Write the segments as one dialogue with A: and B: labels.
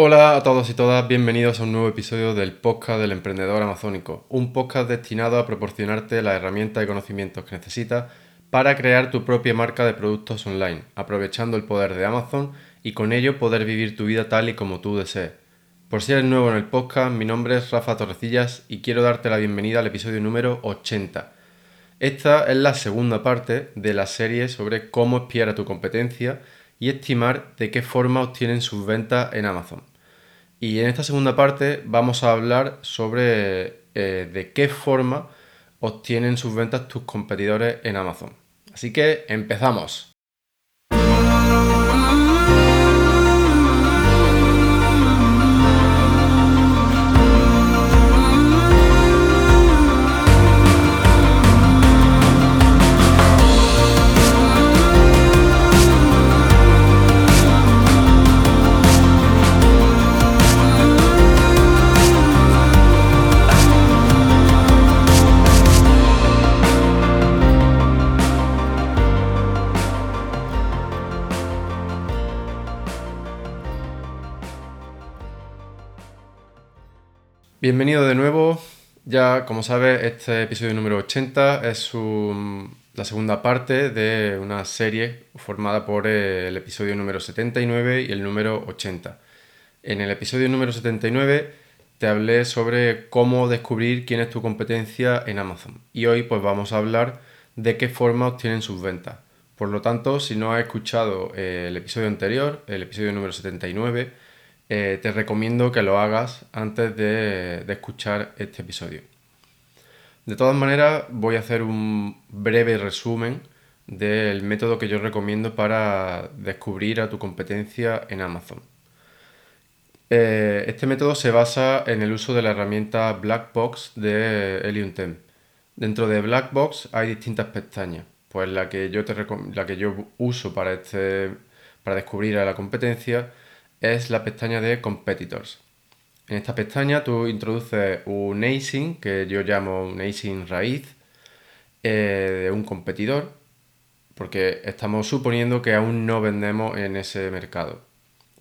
A: Hola a todos y todas, bienvenidos a un nuevo episodio del podcast del emprendedor amazónico, un podcast destinado a proporcionarte las herramientas y conocimientos que necesitas para crear tu propia marca de productos online, aprovechando el poder de Amazon y con ello poder vivir tu vida tal y como tú desees. Por si eres nuevo en el podcast, mi nombre es Rafa Torrecillas y quiero darte la bienvenida al episodio número 80. Esta es la segunda parte de la serie sobre cómo espiar a tu competencia y estimar de qué forma obtienen sus ventas en Amazon. Y en esta segunda parte vamos a hablar sobre eh, de qué forma obtienen sus ventas tus competidores en Amazon. Así que empezamos. Bienvenido de nuevo. Ya, como sabes, este episodio número 80 es la segunda parte de una serie formada por el episodio número 79 y el número 80. En el episodio número 79 te hablé sobre cómo descubrir quién es tu competencia en Amazon. Y hoy pues vamos a hablar de qué forma obtienen sus ventas. Por lo tanto, si no has escuchado el episodio anterior, el episodio número 79, eh, te recomiendo que lo hagas antes de, escuchar este episodio. De todas maneras, voy a hacer un breve resumen del método que yo recomiendo para descubrir a tu competencia en Amazon. Eh, este método se basa en el uso de la herramienta Blackbox de Helium 10. Dentro de Blackbox hay distintas pestañas. Pues la que yo, la que yo uso para, este, para descubrir a la competencia es la pestaña de Competitors. En esta pestaña tú introduces un ASIN, que yo llamo un ASIN raíz, eh, de un competidor, porque estamos suponiendo que aún no vendemos en ese mercado.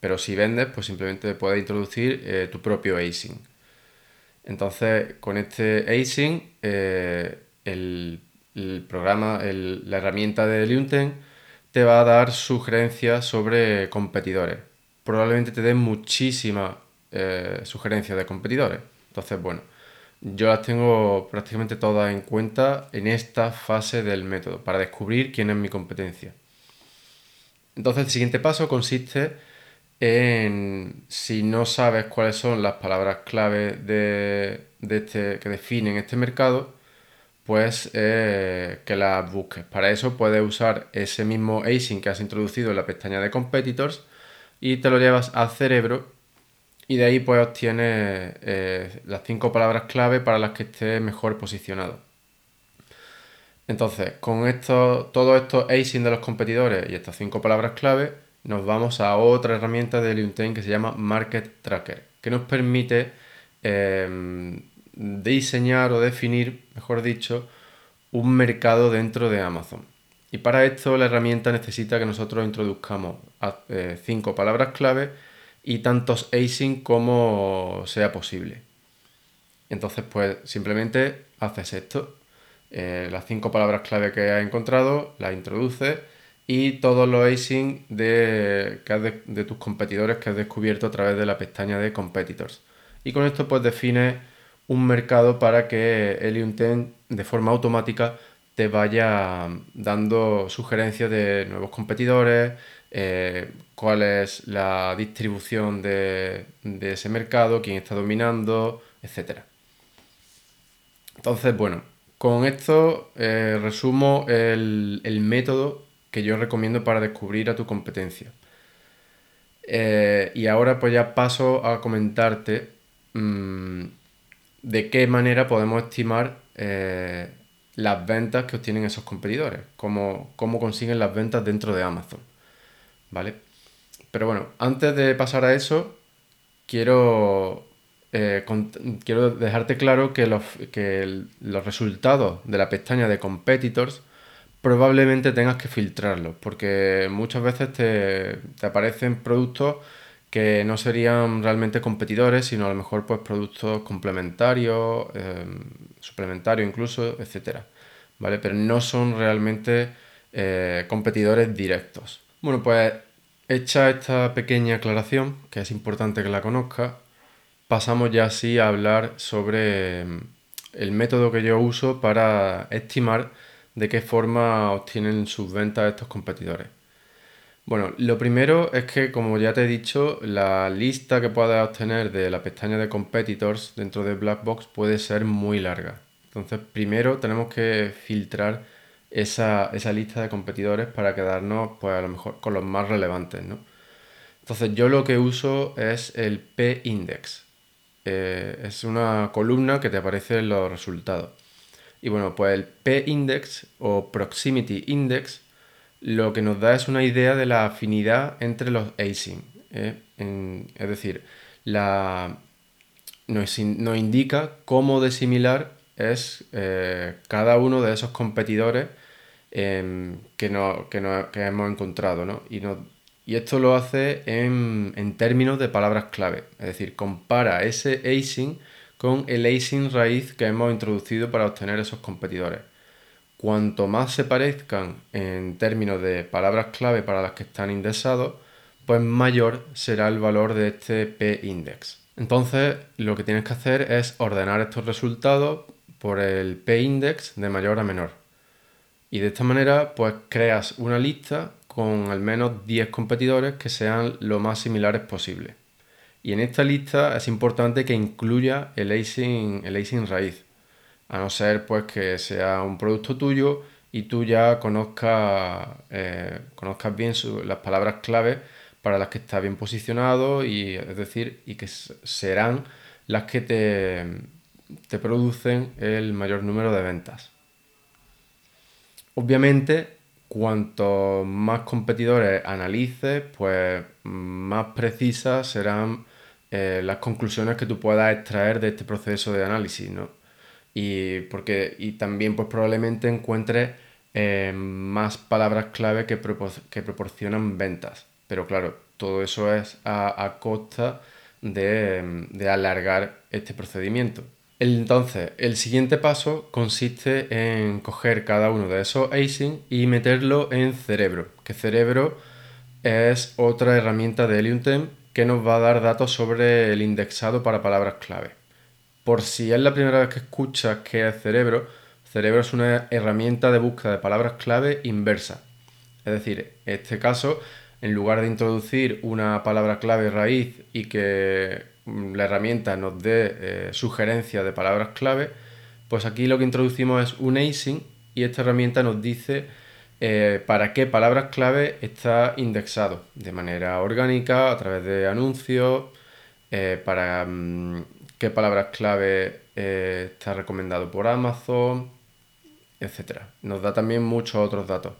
A: Pero si vendes, pues simplemente puedes introducir eh, tu propio ASIN. Entonces, con este ASIN, eh, el, programa, la herramienta de Liunten te va a dar sugerencias sobre competidores probablemente te den muchísimas eh, sugerencias de competidores. Entonces, bueno, yo las tengo prácticamente todas en cuenta en esta fase del método, para descubrir quién es mi competencia. Entonces, el siguiente paso consiste en, si no sabes cuáles son las palabras clave de, este, que definen este mercado, pues eh, que las busques. Para eso puedes usar ese mismo ASIN que has introducido en la pestaña de competitors y te lo llevas al cerebro y de ahí pues obtienes eh, las cinco palabras clave para las que estés mejor posicionado. Entonces, con esto, todos estos ASIN de los competidores y estas cinco palabras clave, nos vamos a otra herramienta de LinkedIn que se llama Market Tracker, que nos permite em, diseñar o definir, mejor dicho, un mercado dentro de Amazon. Y para esto la herramienta necesita que nosotros introduzcamos eh, cinco palabras clave y tantos async como sea posible. Entonces, pues simplemente haces esto. Eh, las cinco palabras clave que has encontrado, las introduces y todos los async de, de, tus competidores que has descubierto a través de la pestaña de competitors. Y con esto pues defines un mercado para que Helium 10 de forma automática te vaya dando sugerencias de nuevos competidores, eh, cuál es la distribución de, ese mercado, quién está dominando, etc. Entonces, bueno, con esto eh, resumo el, método que yo recomiendo para descubrir a tu competencia. Eh, y ahora pues ya paso a comentarte mm, de qué manera podemos estimar las ventas que obtienen esos competidores, cómo, cómo consiguen las ventas dentro de Amazon. ¿Vale? Pero bueno, antes de pasar a eso, quiero, eh, quiero dejarte claro que, los, que los resultados de la pestaña de competitors probablemente tengas que filtrarlos, porque muchas veces te, te aparecen productos que no serían realmente competidores, sino a lo mejor pues productos complementarios, em, suplementarios incluso, etcétera, ¿vale? Pero no son realmente eh, competidores directos. Bueno, pues hecha esta pequeña aclaración, que es importante que la conozca, pasamos ya así a hablar sobre em, el método que yo uso para estimar de qué forma obtienen sus ventas estos competidores. Bueno, lo primero es que, como ya te he dicho, la lista que puedes obtener de la pestaña de competitors dentro de Blackbox puede ser muy larga. Entonces, primero tenemos que filtrar esa, lista de competidores para quedarnos, pues a lo mejor, con los más relevantes, ¿no? Entonces, yo lo que uso es el P-Index. Eh, es una columna que te aparece en los resultados. Y bueno, pues el P-Index o Proximity Index lo que nos da es una idea de la afinidad entre los async. ¿eh? es decir, la, nos, indica cómo de similar es eh, cada uno de esos competidores em, que, hemos encontrado. ¿no? Y, y, esto lo hace en, en, términos de palabras clave. Es decir, compara ese async con el async raíz que hemos introducido para obtener esos competidores. Cuanto más se parezcan en términos de palabras clave para las que están indexados, pues mayor será el valor de este p-index. Entonces, lo que tienes que hacer es ordenar estos resultados por el p-index de mayor a menor. Y de esta manera, pues creas una lista con al menos 10 competidores que sean lo más similares posible. Y en esta lista es importante que incluya el async, el raíz a no ser pues que sea un producto tuyo y tú ya conozcas, eh, conozcas bien las palabras clave para las que está bien posicionado y es decir, y que serán las que te, te producen el mayor número de ventas. Obviamente, cuanto más competidores analices, pues más precisas serán eh, las conclusiones que tú puedas extraer de este proceso de análisis, ¿no? Y, porque, y también pues probablemente encuentres eh, más palabras clave que, que, proporcionan ventas. Pero claro, todo eso es a, costa de, de, alargar este procedimiento. Entonces, el siguiente paso consiste en coger cada uno de esos async y meterlo en Cerebro, que Cerebro es otra herramienta de Helium que nos va a dar datos sobre el indexado para palabras clave por si es la primera vez que escuchas qué es Cerebro, Cerebro es una herramienta de búsqueda de palabras clave inversa. Es decir, en este caso, en lugar de introducir una palabra clave raíz y que mm, la herramienta nos dé eh, sugerencias de palabras clave, pues aquí lo que introducimos es un async y esta herramienta nos dice eh, para qué palabras clave está indexado de manera orgánica, a través de anuncios, eh, para mm, qué palabras clave eh, está recomendado por Amazon, etc. Nos da también muchos otros datos.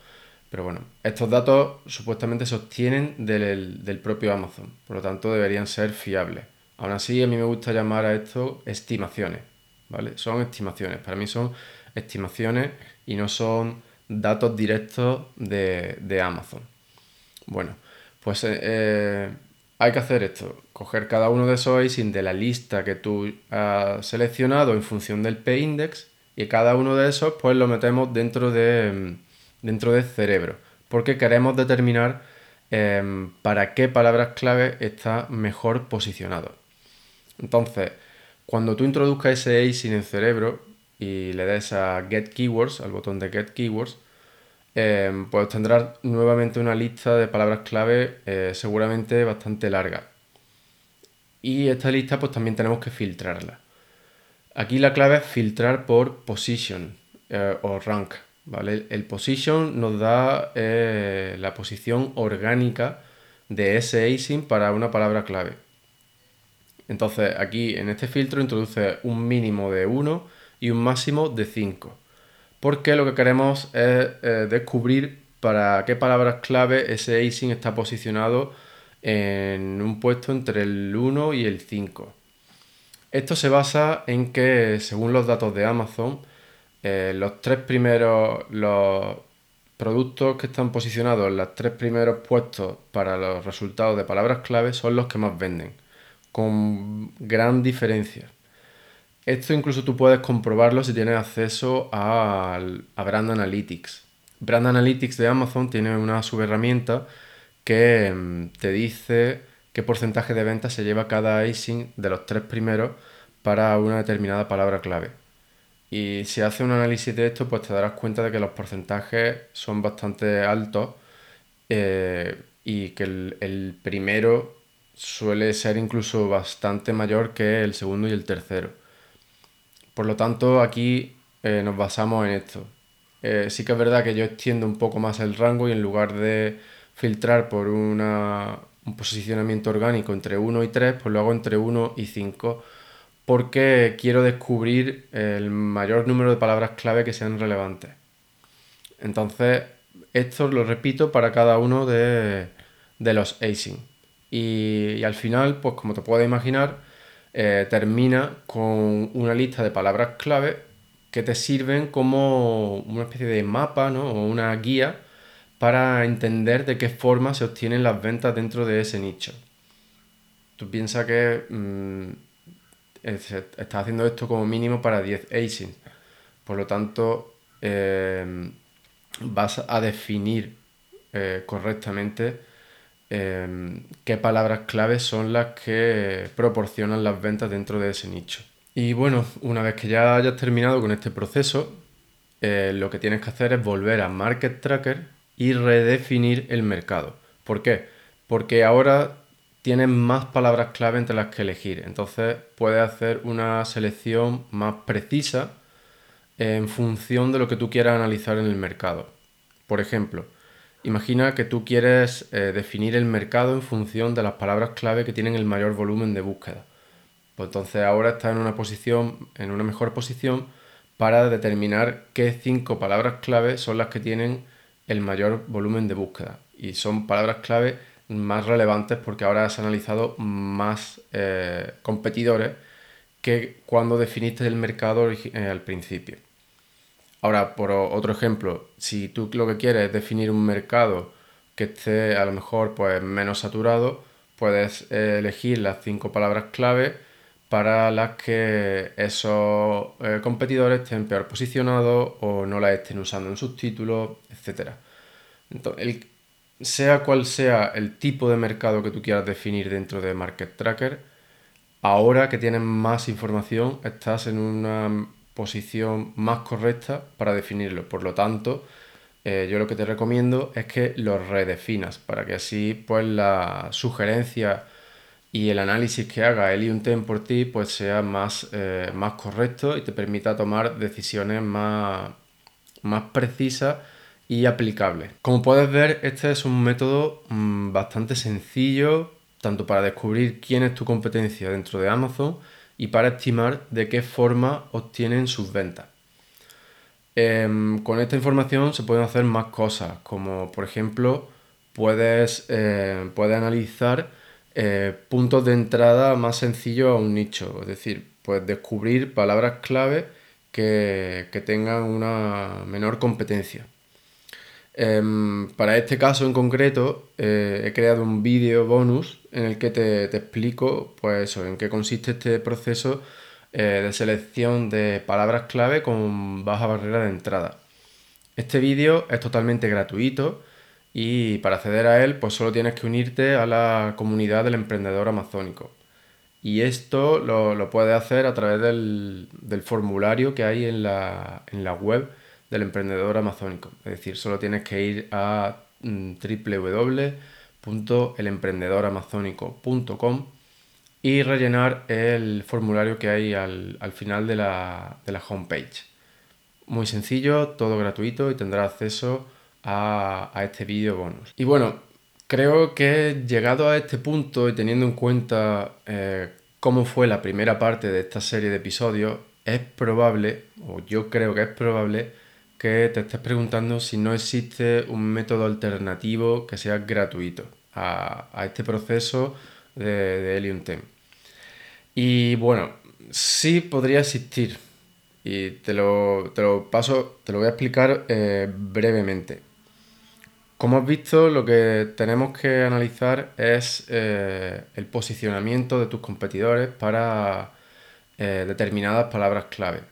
A: Pero bueno, estos datos supuestamente se obtienen del, propio Amazon, por lo tanto deberían ser fiables. Aún así, a mí me gusta llamar a esto estimaciones, ¿vale? Son estimaciones, para mí son estimaciones y no son datos directos de, Amazon. Bueno, pues eh, eh, hay que hacer esto, coger cada uno de esos async de la lista que tú has seleccionado en función del p-index y cada uno de esos pues lo metemos dentro de, mm, dentro del cerebro porque queremos determinar em, para qué palabras clave está mejor posicionado. Entonces, cuando tú introduzcas ese async en el cerebro y le des a Get Keywords, al botón de Get Keywords, Em, pues tendrás nuevamente una lista de palabras clave eh, seguramente bastante larga. Y esta lista pues también tenemos que filtrarla. Aquí la clave es filtrar por position eh, o rank. ¿vale? El position nos da eh, la posición orgánica de ese async para una palabra clave. Entonces aquí en este filtro introduce un mínimo de 1 y un máximo de 5 porque lo que queremos es eh, descubrir para qué palabras clave ese async está posicionado en un puesto entre el 1 y el 5. Esto se basa en que, según los datos de Amazon, eh, los tres primeros, los, productos que están posicionados en los tres primeros puestos para los resultados de palabras clave son los que más venden, con gran diferencia. Esto incluso tú puedes comprobarlo si tienes acceso a, Brand Analytics. Brand Analytics de Amazon tiene una subherramienta que mm, te dice qué porcentaje de ventas se lleva cada ASIN de los tres primeros para una determinada palabra clave. Y si haces un análisis de esto, pues te darás cuenta de que los porcentajes son bastante altos eh, y que el primero suele ser incluso bastante mayor que el segundo y el tercero. Por lo tanto, aquí eh, nos basamos en esto. Eh, sí que es verdad que yo extiendo un poco más el rango y en lugar de filtrar por un posicionamiento orgánico entre 1 y 3, pues lo hago entre 1 y 5 porque quiero descubrir el mayor número de palabras clave que sean relevantes. Entonces, esto lo repito para cada uno de, los async. Y, y, al final, pues como te puedes imaginar, eh, termina con una lista de palabras clave que te sirven como una especie de mapa o una guía para entender de qué forma se obtienen las ventas dentro de ese nicho. Tú piensas que mm, estás haciendo esto como mínimo para 10 ASINs. Por lo tanto, eh, vas a definir eh, correctamente Em, qué palabras claves son las que proporcionan las ventas dentro de ese nicho. Y bueno, una vez que ya hayas terminado con este proceso, eh, lo que tienes que hacer es volver a Market Tracker y redefinir el mercado. ¿Por qué? Porque ahora tienes más palabras clave entre las que elegir. Entonces puedes hacer una selección más precisa en función de lo que tú quieras analizar en el mercado. Por ejemplo, Imagina que tú quieres eh, definir el mercado en función de las palabras clave que tienen el mayor volumen de búsqueda. Pues entonces ahora estás en una posición, en una mejor posición para determinar qué cinco palabras clave son las que tienen el mayor volumen de búsqueda. Y son palabras clave más relevantes porque ahora has analizado más eh, competidores que cuando definiste el mercado eh, al principio. Ahora, por otro ejemplo, si tú lo que quieres es definir un mercado que esté a lo mejor pues, menos saturado, puedes eh, elegir las cinco palabras clave para las que esos eh, competidores estén peor posicionados o no las estén usando en sus títulos, etc. Entonces, sea cual sea el tipo de mercado que tú quieras definir dentro de Market Tracker, ahora que tienes más información, estás en una posición más correcta para definirlo. Por lo tanto, eh, yo lo que te recomiendo es que lo redefinas para que así pues la sugerencia y el análisis que haga el Tem por ti pues sea más, eh, más correcto y te permita tomar decisiones más, más precisas y aplicables. Como puedes ver, este es un método mm, bastante sencillo tanto para descubrir quién es tu competencia dentro de Amazon y para estimar de qué forma obtienen sus ventas. Em, con esta información se pueden hacer más cosas, como por ejemplo puedes, eh, analizar eh, puntos de entrada más sencillos a un nicho, es decir, puedes descubrir palabras clave que tengan una menor competencia. Em, para este caso en concreto eh, he creado un vídeo bonus en el que te, explico pues en qué consiste este proceso eh, de selección de palabras clave con baja barrera de entrada. Este vídeo es totalmente gratuito y para acceder a él pues solo tienes que unirte a la comunidad del emprendedor amazónico. Y esto lo, puedes hacer a través del, formulario que hay en la, en la web del emprendedor amazónico. Es decir, solo tienes que ir a mm, www.elemprendedoramazónico.com y rellenar el formulario que hay al, final de la, de la, homepage. Muy sencillo, todo gratuito y tendrás acceso a, este vídeo bonus. Y bueno, creo que llegado a este punto y teniendo en cuenta eh, cómo fue la primera parte de esta serie de episodios, es probable, o yo creo que es probable, que te estés preguntando si no existe un método alternativo que sea gratuito a, este proceso de, de Helium 10. Y bueno, sí podría existir. Y te lo, paso, te lo voy a explicar eh, brevemente. Como has visto, lo que tenemos que analizar es eh, el posicionamiento de tus competidores para eh, determinadas palabras clave.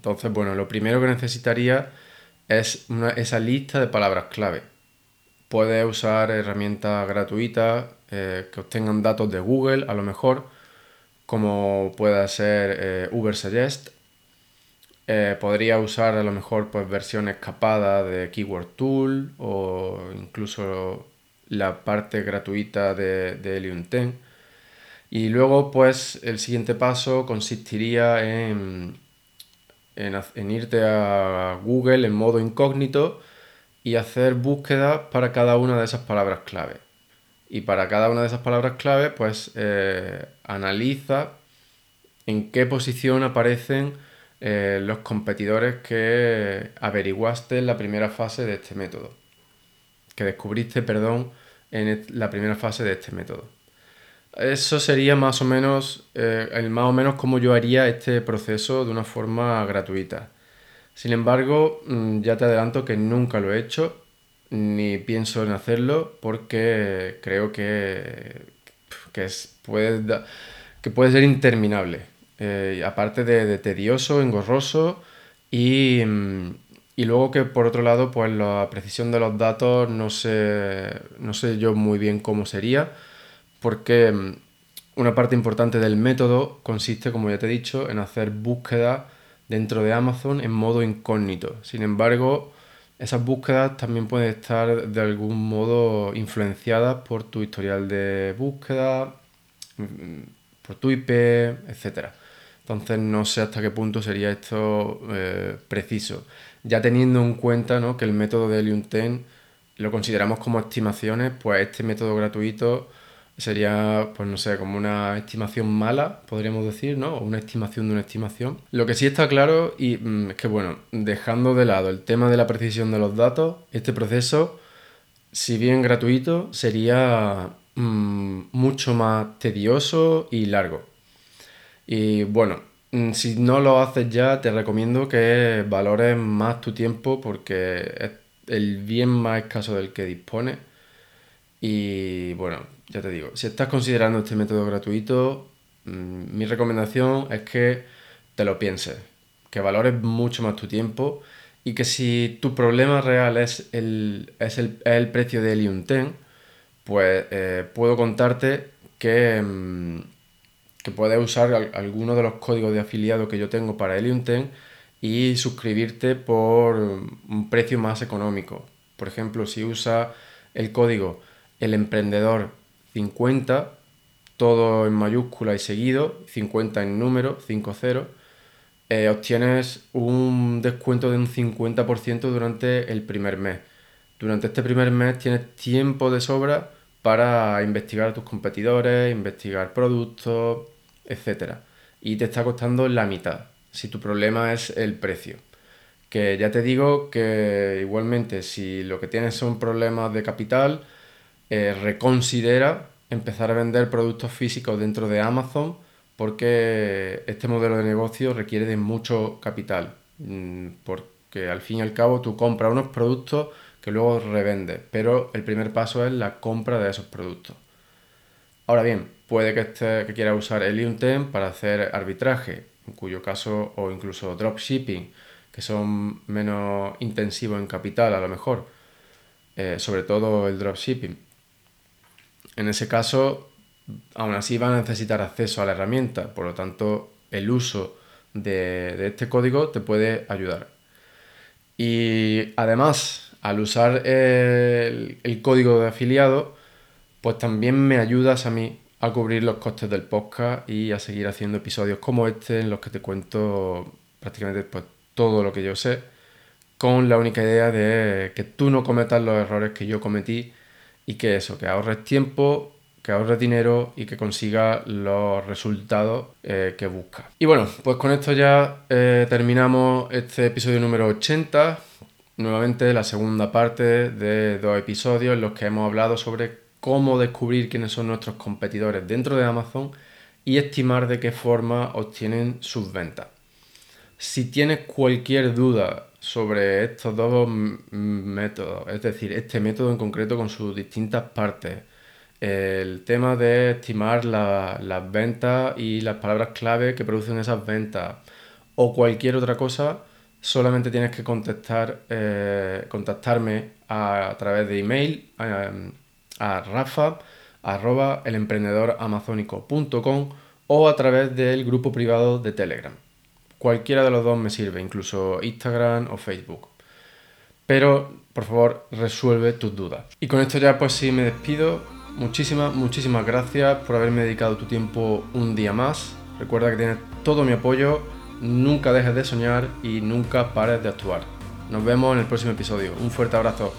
A: Entonces, bueno, lo primero que necesitaría es esa lista de palabras clave. Puedes usar herramientas gratuitas eh, que obtengan datos de Google, a lo mejor, como pueda ser Ubersuggest eh, podría usar a lo mejor pues, versiones capadas de Keyword Tool o incluso la parte gratuita de, de Helium 10. Y luego pues el siguiente paso consistiría en, en, irte a Google en modo incógnito y hacer búsquedas para cada una de esas palabras clave. Y para cada una de esas palabras clave pues eh, analiza en qué posición aparecen eh, los competidores que averiguaste en la primera fase de este método. Que descubriste, perdón, en la primera fase de este método. Eso sería más o menos, eh, el más o menos como yo haría este proceso de una forma gratuita. Sin embargo, mm, ya te adelanto que nunca lo he hecho, ni pienso en hacerlo, porque creo que, que, puede, que puede ser interminable. Eh, aparte de, tedioso, engorroso y, mm, y, luego que por otro lado pues la precisión de los datos no sé, no sé yo muy bien cómo sería porque mm, una parte importante del método consiste, como ya te he dicho, en hacer búsquedas dentro de Amazon en modo incógnito. Sin embargo, esas búsquedas también pueden estar de algún modo influenciadas por tu historial de búsqueda, mm, por tu IP, etcétera. Entonces no sé hasta qué punto sería esto eh, preciso. Ya teniendo en cuenta que el método de 10 lo consideramos como estimaciones, pues este método gratuito sería, pues no sé, como una estimación mala, podríamos decir, ¿no? O una estimación de una estimación. Lo que sí está claro y mm, es que, bueno, dejando de lado el tema de la precisión de los datos, este proceso, si bien gratuito, sería mm, mucho más tedioso y largo. Y bueno, mm, si no lo haces ya, te recomiendo que valores más tu tiempo porque es el bien más escaso del que dispones. Y bueno, ya te digo, si estás considerando este método gratuito, mm, mi recomendación es que te lo pienses, que valores mucho más tu tiempo y que si tu problema real es el, es el, precio de Helium 10, pues eh, puedo contarte que... Mm, que puedes usar alguno de los códigos de afiliado que yo tengo para Helium 10 y suscribirte por un precio más económico. Por ejemplo, si usas el código el emprendedor 50, todo en mayúscula y seguido, 50 en número, 50, eh, obtienes un descuento de un 50% durante el primer mes. Durante este primer mes tienes tiempo de sobra para investigar a tus competidores, investigar productos, etc. Y te está costando la mitad, si tu problema es el precio. Que ya te digo que igualmente si lo que tienes son problemas de capital, eh, reconsidera empezar a vender productos físicos dentro de Amazon porque este modelo de negocio requiere de mucho capital. Mm, porque al fin y al cabo tú compras unos productos que luego revendes, pero el primer paso es la compra de esos productos. Ahora bien, puede que, esté, que quiera usar Helium 10 para hacer arbitraje, en cuyo caso, o incluso dropshipping, que son menos intensivos en capital a lo mejor, eh, sobre todo el dropshipping. En ese caso, aún así va a necesitar acceso a la herramienta, por lo tanto, el uso de este código te puede ayudar. Y además, al usar el, código de afiliado, pues también me ayudas a mí a cubrir los costes del podcast y a seguir haciendo episodios como este en los que te cuento prácticamente pues, todo lo que yo sé, con la única idea de que tú no cometas los errores que yo cometí y que eso, que ahorres tiempo, que ahorres dinero y que consigas los resultados eh, que buscas. Y bueno, pues con esto ya eh, terminamos este episodio número 80 nuevamente la segunda parte de dos episodios en los que hemos hablado sobre cómo descubrir quiénes son nuestros competidores dentro de Amazon y estimar de qué forma obtienen sus ventas. Si tienes cualquier duda sobre estos dos métodos, es decir, este método en concreto con sus distintas partes. El tema de estimar las ventas y las palabras clave que producen esas ventas o cualquier otra cosa, solamente tienes que contestar, eh, contactarme a, través de email a, a rafa arroba elemprendedoramazónico.com o a través del grupo privado de Telegram. Cualquiera de los dos me sirve, incluso Instagram o Facebook. Pero, por favor, resuelve tus dudas. Y con esto ya pues sí me despido. Muchísimas, muchísimas gracias por haberme dedicado tu tiempo un día más. Recuerda que tienes todo mi apoyo. Nunca dejes de soñar y nunca pares de actuar. Nos vemos en el próximo episodio. Un fuerte abrazo.